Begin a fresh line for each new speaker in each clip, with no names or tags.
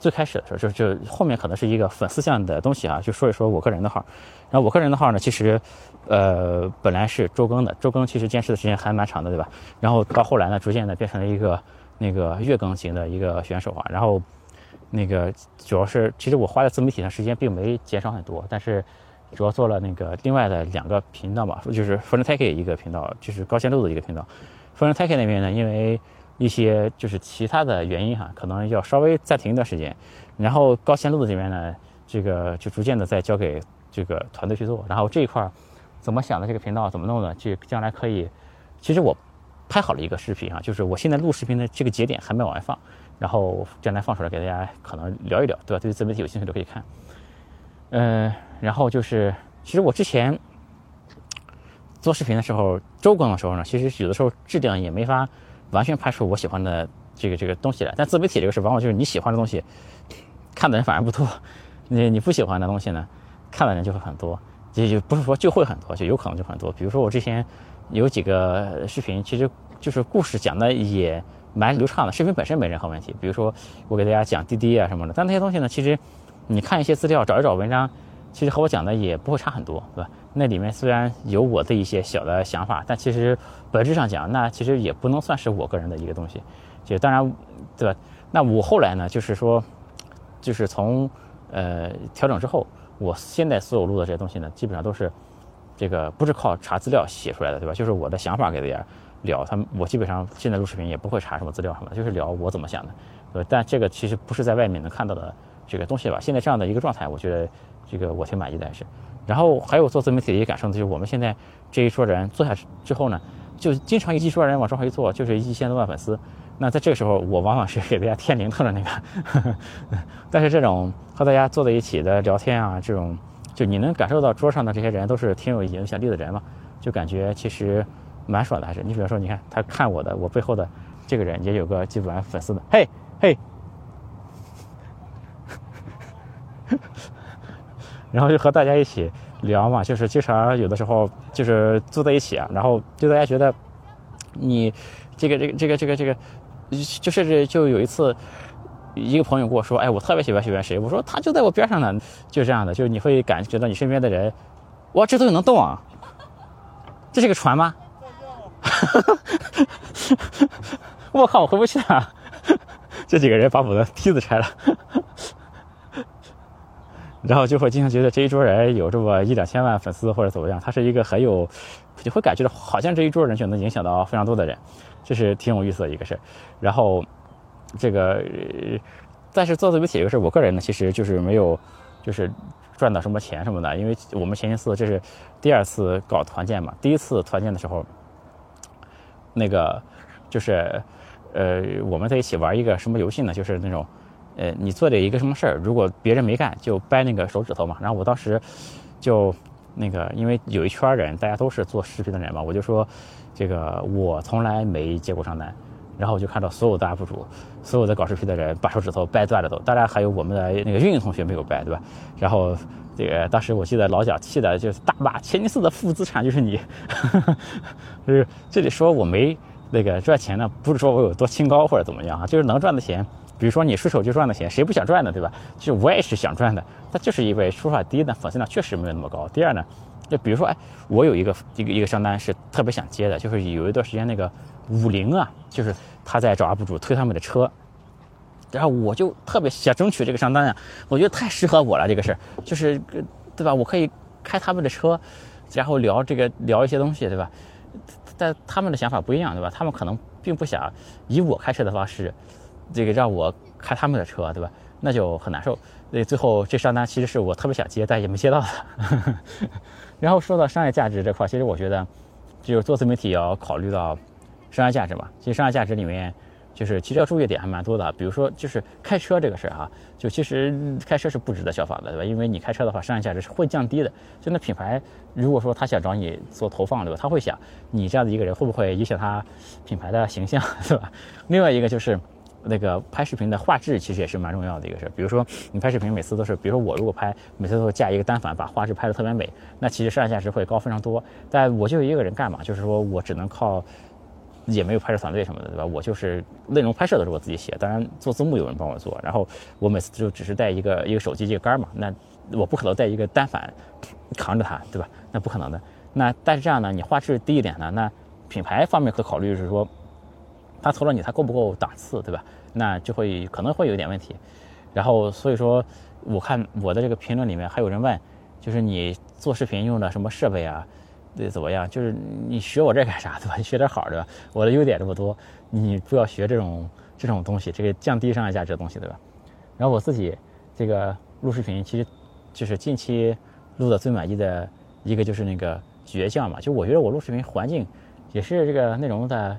最开始的时候，就就后面可能是一个粉丝向的东西啊，就说一说我个人的号。然后我个人的号呢，其实，呃，本来是周更的，周更其实坚持的时间还蛮长的，对吧？然后到后来呢，逐渐的变成了一个那个月更型的一个选手啊。然后，那个主要是，其实我花在自媒体上时间并没减少很多，但是主要做了那个另外的两个频道嘛，就是 f r e n Tech 一个频道，就是高线路的一个频道。f r e n Tech 那边呢，因为一些就是其他的原因哈，可能要稍微暂停一段时间。然后高线路的这边呢，这个就逐渐的再交给这个团队去做。然后这一块儿怎么想的这个频道怎么弄的，就将来可以。其实我拍好了一个视频哈，就是我现在录视频的这个节点还没往外放，然后将来放出来给大家可能聊一聊，对吧？对自媒体有兴趣的可以看。嗯，然后就是其实我之前做视频的时候，周更的时候呢，其实有的时候质量也没法完全拍出我喜欢的这个这个东西来。但自媒体这个事，往往就是你喜欢的东西。看的人反而不多，你你不喜欢的东西呢，看的人就会很多，也就不是说就会很多，就有可能就很多。比如说我之前有几个视频，其实就是故事讲的也蛮流畅的，视频本身没任何问题。比如说我给大家讲滴滴啊什么的，但那些东西呢，其实你看一些资料，找一找文章，其实和我讲的也不会差很多，对吧？那里面虽然有我的一些小的想法，但其实本质上讲，那其实也不能算是我个人的一个东西。就当然，对吧？那我后来呢，就是说。就是从呃调整之后，我现在所有录的这些东西呢，基本上都是这个不是靠查资料写出来的，对吧？就是我的想法给大家聊，他们我基本上现在录视频也不会查什么资料什么，就是聊我怎么想的，呃，但这个其实不是在外面能看到的这个东西吧？现在这样的一个状态，我觉得这个我挺满意的还是。然后还有做自媒体的一些感受呢，就是我们现在这一桌人坐下之后呢，就经常一桌人往桌上一坐，就是一千多万粉丝。那在这个时候，我往往是给大家添零头的那个。但是这种和大家坐在一起的聊天啊，这种就你能感受到桌上的这些人都是挺有影响力的人嘛，就感觉其实蛮爽的。还是你比如说，你看他看我的，我背后的这个人也有个几百万粉丝的，嘿嘿，然后就和大家一起聊嘛，就是经常有的时候就是坐在一起啊，然后就大家觉得你这个这个这个这个这个。就甚至就有一次，一个朋友跟我说：“哎，我特别喜欢喜欢谁？”我说：“他就在我边上呢。”就这样的，就是你会感觉到你身边的人，哇，这东西能动啊！这是个船吗？我靠，我回不去了。这几个人把我的梯子拆了，然后就会经常觉得这一桌人有这么一两千万粉丝或者怎么样，他是一个很有，就会感觉到好像这一桌人就能影响到非常多的人。这是挺有意思的一个事儿，然后这个，但是做自媒体这个事儿，我个人呢其实就是没有，就是赚到什么钱什么的，因为我们前一次这是第二次搞团建嘛，第一次团建的时候，那个就是呃我们在一起玩一个什么游戏呢？就是那种呃你做的一个什么事儿，如果别人没干，就掰那个手指头嘛。然后我当时就那个因为有一圈人，大家都是做视频的人嘛，我就说。这个我从来没接过账单，然后我就看到所有的 UP 主，所有的搞视频的人把手指头掰断了都，当然还有我们的那个运营同学没有掰，对吧？然后这个当时我记得老蒋气的就是大骂钱尼斯的负资产就是你，就 是这里说我没那个赚钱呢，不是说我有多清高或者怎么样啊，就是能赚的钱，比如说你顺手就赚的钱，谁不想赚的，对吧？就我也是想赚的，但就是因为说法，第一呢粉丝量确实没有那么高，第二呢。就比如说，哎，我有一个一个一个商单是特别想接的，就是有一段时间那个五菱啊，就是他在找 UP 主推他们的车，然后我就特别想争取这个商单啊，我觉得太适合我了这个事儿，就是对吧？我可以开他们的车，然后聊这个聊一些东西，对吧？但他们的想法不一样，对吧？他们可能并不想以我开车的方式，这个让我开他们的车，对吧？那就很难受。那最后这商单其实是我特别想接，但也没接到的。然后说到商业价值这块，其实我觉得，就是做自媒体也要考虑到商业价值嘛。其实商业价值里面，就是其实要注意点还蛮多的。比如说，就是开车这个事儿哈，就其实开车是不值得效仿的，对吧？因为你开车的话，商业价值是会降低的。就那品牌，如果说他想找你做投放，对吧？他会想你这样的一个人会不会影响他品牌的形象，对吧？另外一个就是。那个拍视频的画质其实也是蛮重要的一个事。比如说你拍视频每次都是，比如说我如果拍每次都架一个单反，把画质拍得特别美，那其实商业价值会高非常多。但我就一个人干嘛，就是说我只能靠也没有拍摄团队什么的，对吧？我就是内容拍摄都是我自己写，当然做字幕有人帮我做，然后我每次就只是带一个一个手机这个杆嘛，那我不可能带一个单反扛着它，对吧？那不可能的。那但是这样呢，你画质低一点呢，那品牌方面可考虑是说，他投了你，他够不够档次，对吧？那就会可能会有点问题。然后所以说，我看我的这个评论里面还有人问，就是你做视频用的什么设备啊？对，怎么样？就是你学我这干啥，对吧？你学点好，对吧？我的优点这么多，你不要学这种这种东西，这个降低商业价值的东西，对吧？然后我自己这个录视频，其实就是近期录的最满意的一个就是那个倔强嘛。就我觉得我录视频环境也是这个内容的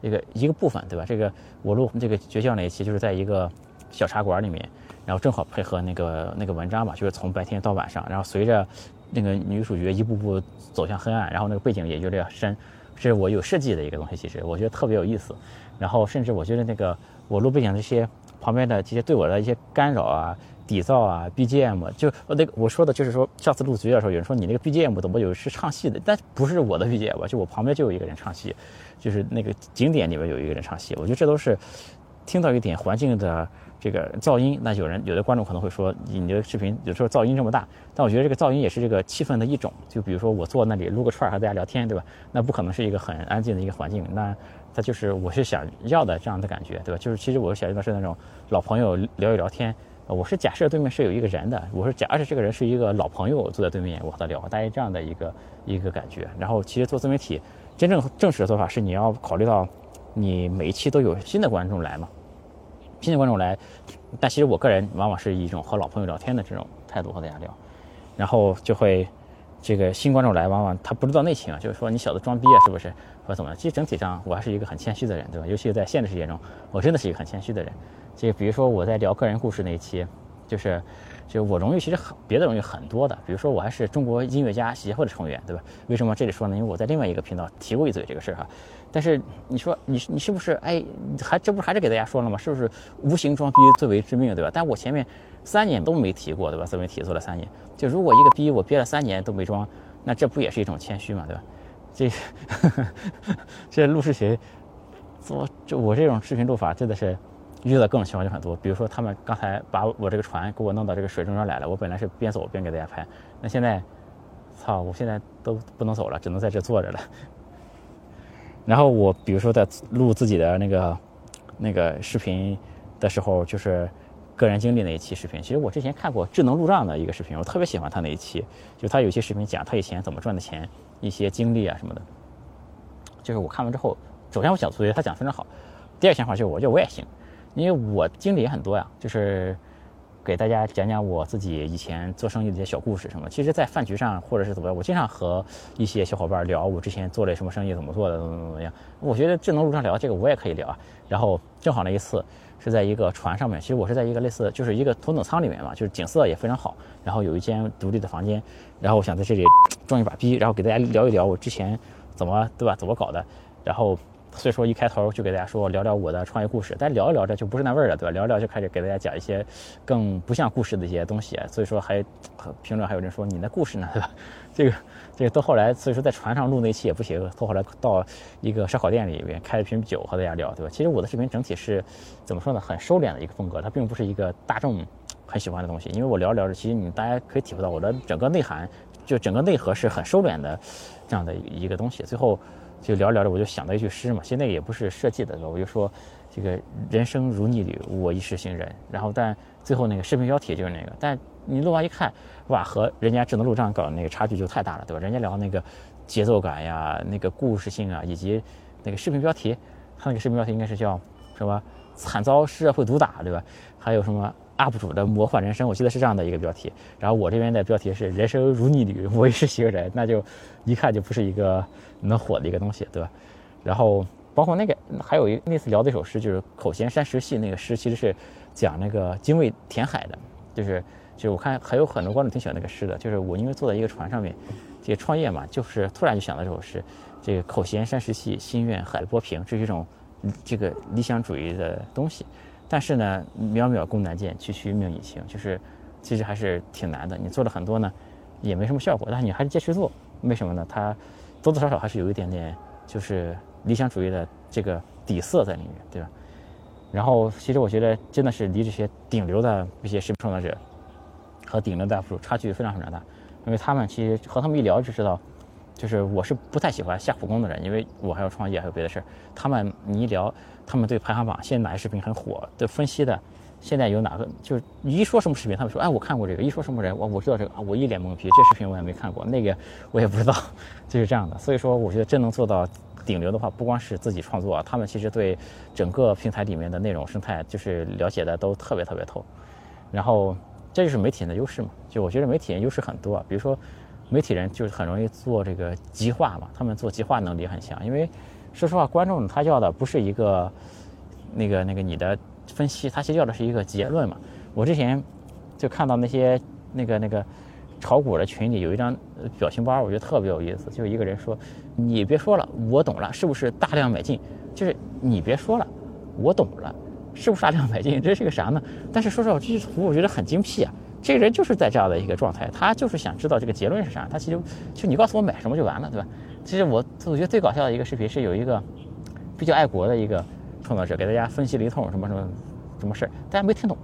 一个一个部分，对吧？这个我录这个学校那一期就是在一个小茶馆里面，然后正好配合那个那个文章嘛，就是从白天到晚上，然后随着。那个女主角一步步走向黑暗，然后那个背景也就这样深，是我有设计的一个东西，其实我觉得特别有意思。然后甚至我觉得那个我录背景这些旁边的这些对我的一些干扰啊、底噪啊、BGM，就那个我说的就是说，上次录绝的时候有人说你那个 BGM 怎么有是唱戏的？但不是我的 BGM，就我旁边就有一个人唱戏，就是那个景点里面有一个人唱戏。我觉得这都是听到一点环境的。这个噪音，那有人有的观众可能会说，你的视频有时候噪音这么大，但我觉得这个噪音也是这个气氛的一种。就比如说我坐那里撸个串和大家聊天，对吧？那不可能是一个很安静的一个环境，那他就是我是想要的这样的感觉，对吧？就是其实我想要的是那种老朋友聊一聊天。我是假设对面是有一个人的，我是假设这个人是一个老朋友坐在对面，我和他聊，大概这样的一个一个感觉。然后其实做自媒体，真正正式的做法是你要考虑到你每一期都有新的观众来嘛。新的观众来，但其实我个人往往是以一种和老朋友聊天的这种态度和大家聊，然后就会这个新观众来，往往他不知道内情啊，就是说你小子装逼啊，是不是？或者怎么？其实整体上我还是一个很谦虚的人，对吧？尤其是在现实世界中，我真的是一个很谦虚的人。就比如说我在聊个人故事那一期，就是。就我荣誉其实很别的荣誉很多的，比如说我还是中国音乐家协会的成员，对吧？为什么这里说呢？因为我在另外一个频道提过一嘴这个事儿哈。但是你说你你是不是哎，还这不还是给大家说了吗？是不是无形装逼最为致命，对吧？但我前面三年都没提过，对吧？自媒体做了三年，就如果一个逼我憋了三年都没装，那这不也是一种谦虚嘛，对吧？这 这录视频做就我这种视频录法真的是。遇到各种情况就很多，比如说他们刚才把我这个船给我弄到这个水中间来了，我本来是边走边给大家拍，那现在，操，我现在都不能走了，只能在这坐着了。然后我比如说在录自己的那个那个视频的时候，就是个人经历那一期视频，其实我之前看过智能路障的一个视频，我特别喜欢他那一期，就他有些视频讲他以前怎么赚的钱，一些经历啊什么的，就是我看完之后，首先我想觉得他讲非常好，第二想法就是我觉得我也行。因为我经历也很多呀，就是给大家讲讲我自己以前做生意的一些小故事什么。其实，在饭局上或者是怎么样，我经常和一些小伙伴聊我之前做了什么生意，怎么做的，怎么怎么样。我觉得智能路上聊这个我也可以聊啊。然后正好那一次是在一个船上面，其实我是在一个类似就是一个头等舱里面嘛，就是景色也非常好，然后有一间独立的房间，然后我想在这里装一把逼，然后给大家聊一聊我之前怎么对吧，怎么搞的，然后。所以说一开头就给大家说聊聊我的创业故事，但聊着聊着就不是那味儿了，对吧？聊聊就开始给大家讲一些更不像故事的一些东西。所以说还评论还有人说你的故事呢，对 吧？这个这个到后来，所以说在船上录那期也不行，到后来到一个烧烤店里面开了瓶酒和大家聊，对吧？其实我的视频整体是怎么说呢？很收敛的一个风格，它并不是一个大众很喜欢的东西。因为我聊着聊着，其实你大家可以体会到我的整个内涵，就整个内核是很收敛的这样的一个东西。最后。就聊着聊着，我就想到一句诗嘛，其实那个也不是设计的，我就说，这个人生如逆旅，我一世行人。然后，但最后那个视频标题就是那个，但你录完一看，哇，和人家智能录像搞的那个差距就太大了，对吧？人家聊那个节奏感呀，那个故事性啊，以及那个视频标题，他那个视频标题应该是叫什么？惨遭社会毒打，对吧？还有什么？UP 主的魔幻人生，我记得是这样的一个标题。然后我这边的标题是“人生如逆旅，我也是行人”，那就一看就不是一个能火的一个东西，对吧？然后包括那个还有一那次聊的一首诗，就是口弦山石系那个诗，其实是讲那个精卫填海的，就是就是我看还有很多观众挺喜欢那个诗的。就是我因为坐在一个船上面，这个创业嘛，就是突然就想到这首诗：这个口弦山石系，心愿海波平，这是一种这个理想主义的东西。但是呢，渺渺功难见，区区命已晴，就是其实还是挺难的。你做了很多呢，也没什么效果，但是你还是坚持做，为什么呢？它多多少少还是有一点点，就是理想主义的这个底色在里面，对吧？然后其实我觉得真的是离这些顶流的一些视频创作者和顶流的 UP 主差距非常非常大，因为他们其实和他们一聊就知道，就是我是不太喜欢下苦功的人，因为我还要创业还有别的事儿。他们你一聊，他们对排行榜现在哪些视频很火的分析的。现在有哪个？就是一说什么视频，他们说，哎，我看过这个。一说什么人，我我知道这个啊，我一脸懵逼。这视频我也没看过，那个我也不知道，就是这样的。所以说，我觉得真能做到顶流的话，不光是自己创作，他们其实对整个平台里面的内容生态，就是了解的都特别特别透。然后，这就是媒体人的优势嘛。就我觉得媒体人优势很多，比如说，媒体人就是很容易做这个极化嘛，他们做极化能力很强。因为说实话，观众他要的不是一个那个那个你的。分析，他其实要的是一个结论嘛。我之前就看到那些那个那个炒股的群里有一张表情包，我觉得特别有意思。就一个人说：“你别说了，我懂了，是不是大量买进？就是你别说了，我懂了，是不是大量买进？这是个啥呢？”但是说实话，这些图我觉得很精辟啊。这个人就是在这样的一个状态，他就是想知道这个结论是啥。他其实就你告诉我买什么就完了，对吧？其实我我觉得最搞笑的一个视频是有一个比较爱国的一个。创作者给大家分析了一通什么什么什么事儿，大家没听懂，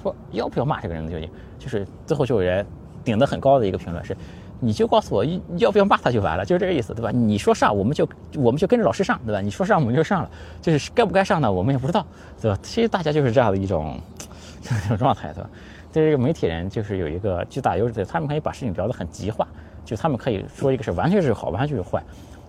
说要不要骂这个人呢？究竟就是最后就有人顶得很高的一个评论是，你就告诉我要不要骂他就完了，就是这个意思，对吧？你说上我们就我们就跟着老师上，对吧？你说上我们就上了，就是该不该上呢？我们也不知道，对吧？其实大家就是这样的一种 这种状态，对吧？这个媒体人就是有一个巨大优势，他们可以把事情聊得很极化，就他们可以说一个是完全是好，完全是坏。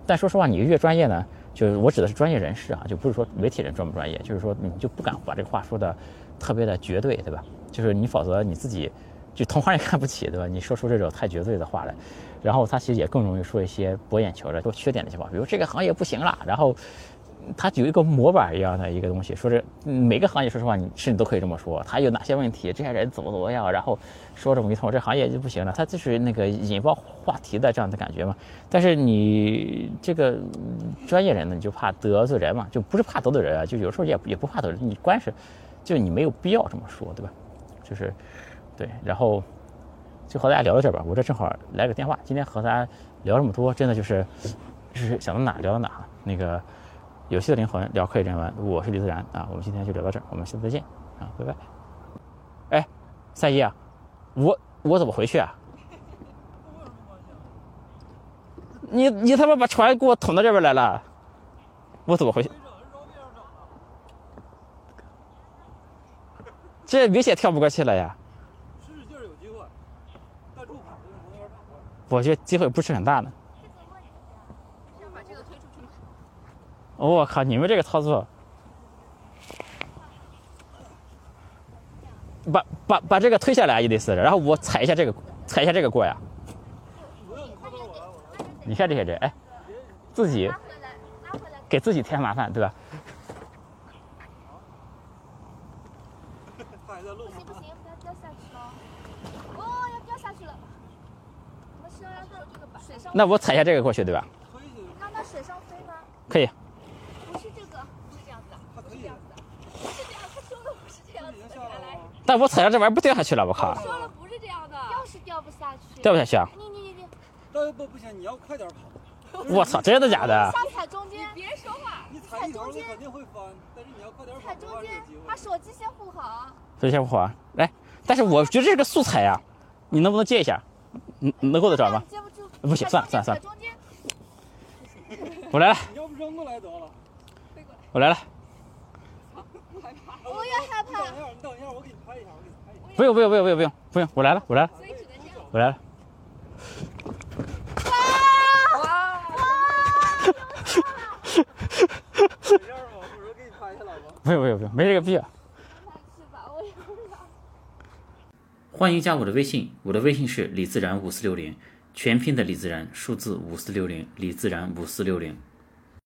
但说实话，你越专业呢？就是我指的是专业人士啊，就不是说媒体人专不专业，就是说你就不敢把这个话说的特别的绝对，对吧？就是你否则你自己就同行也看不起，对吧？你说出这种太绝对的话来，然后他其实也更容易说一些博眼球的、多缺点的一些话，比如这个行业不行了，然后。它有一个模板一样的一个东西，说是每个行业，说实话，你甚至都可以这么说。它有哪些问题？这些人怎么怎么样？然后说这么一通，这行业就不行了。它就是那个引爆话题的这样的感觉嘛。但是你这个专业人呢，你就怕得罪人嘛，就不是怕得罪人啊，就有时候也也不怕得罪。你关是，就你没有必要这么说，对吧？就是，对。然后就和大家聊到这吧。我这正好来个电话。今天和大家聊这么多，真的就是，就是想到哪聊到哪。那个。游戏的灵魂，聊科技人文，我是李自然啊，我们今天就聊到这儿，我们下次再见啊，拜拜。哎，三一啊，我我怎么回去啊？你你他妈把船给我捅到这边来了，我怎么回去？这明显跳不过去了呀。我觉得机会不是很大呢。我靠！你们这个操作，把把把这个推下来，意思是，然后我踩一下这个，踩一下这个过呀。你看这些人，哎，自己给自己添麻烦，对吧？不行不行，不要掉下去哦！哦，要掉下去了。那我踩一下这个过去，对吧？那那水上飞吗？可以。但我踩着这玩意儿不掉下去了，我靠！说了不是这样的，掉是掉不下去，掉不下去啊！你你你你，那不不行，你要快点跑。我操，真的假的？想踩中间，别说话。你踩中间肯定会翻，但是你要快点跑。踩中间，把手机先护好。手机先护好啊！来，但是我觉得这是个素材呀，你能不能借一下？能能够得着吗？接不住。不行，算了算了算了。我来了。你要不扔过来得了。我来了。我也害怕。你等一下，你等一下，我给你拍一下，我给你拍一下。不用不用不用不用不用不用，我来了我来了。我来了。哇！哇！不用不用不用，没这个必要。欢迎加我的微信，我的微信是李自然五四六零，全拼的李自然，数字五四六零，李自然五四六零。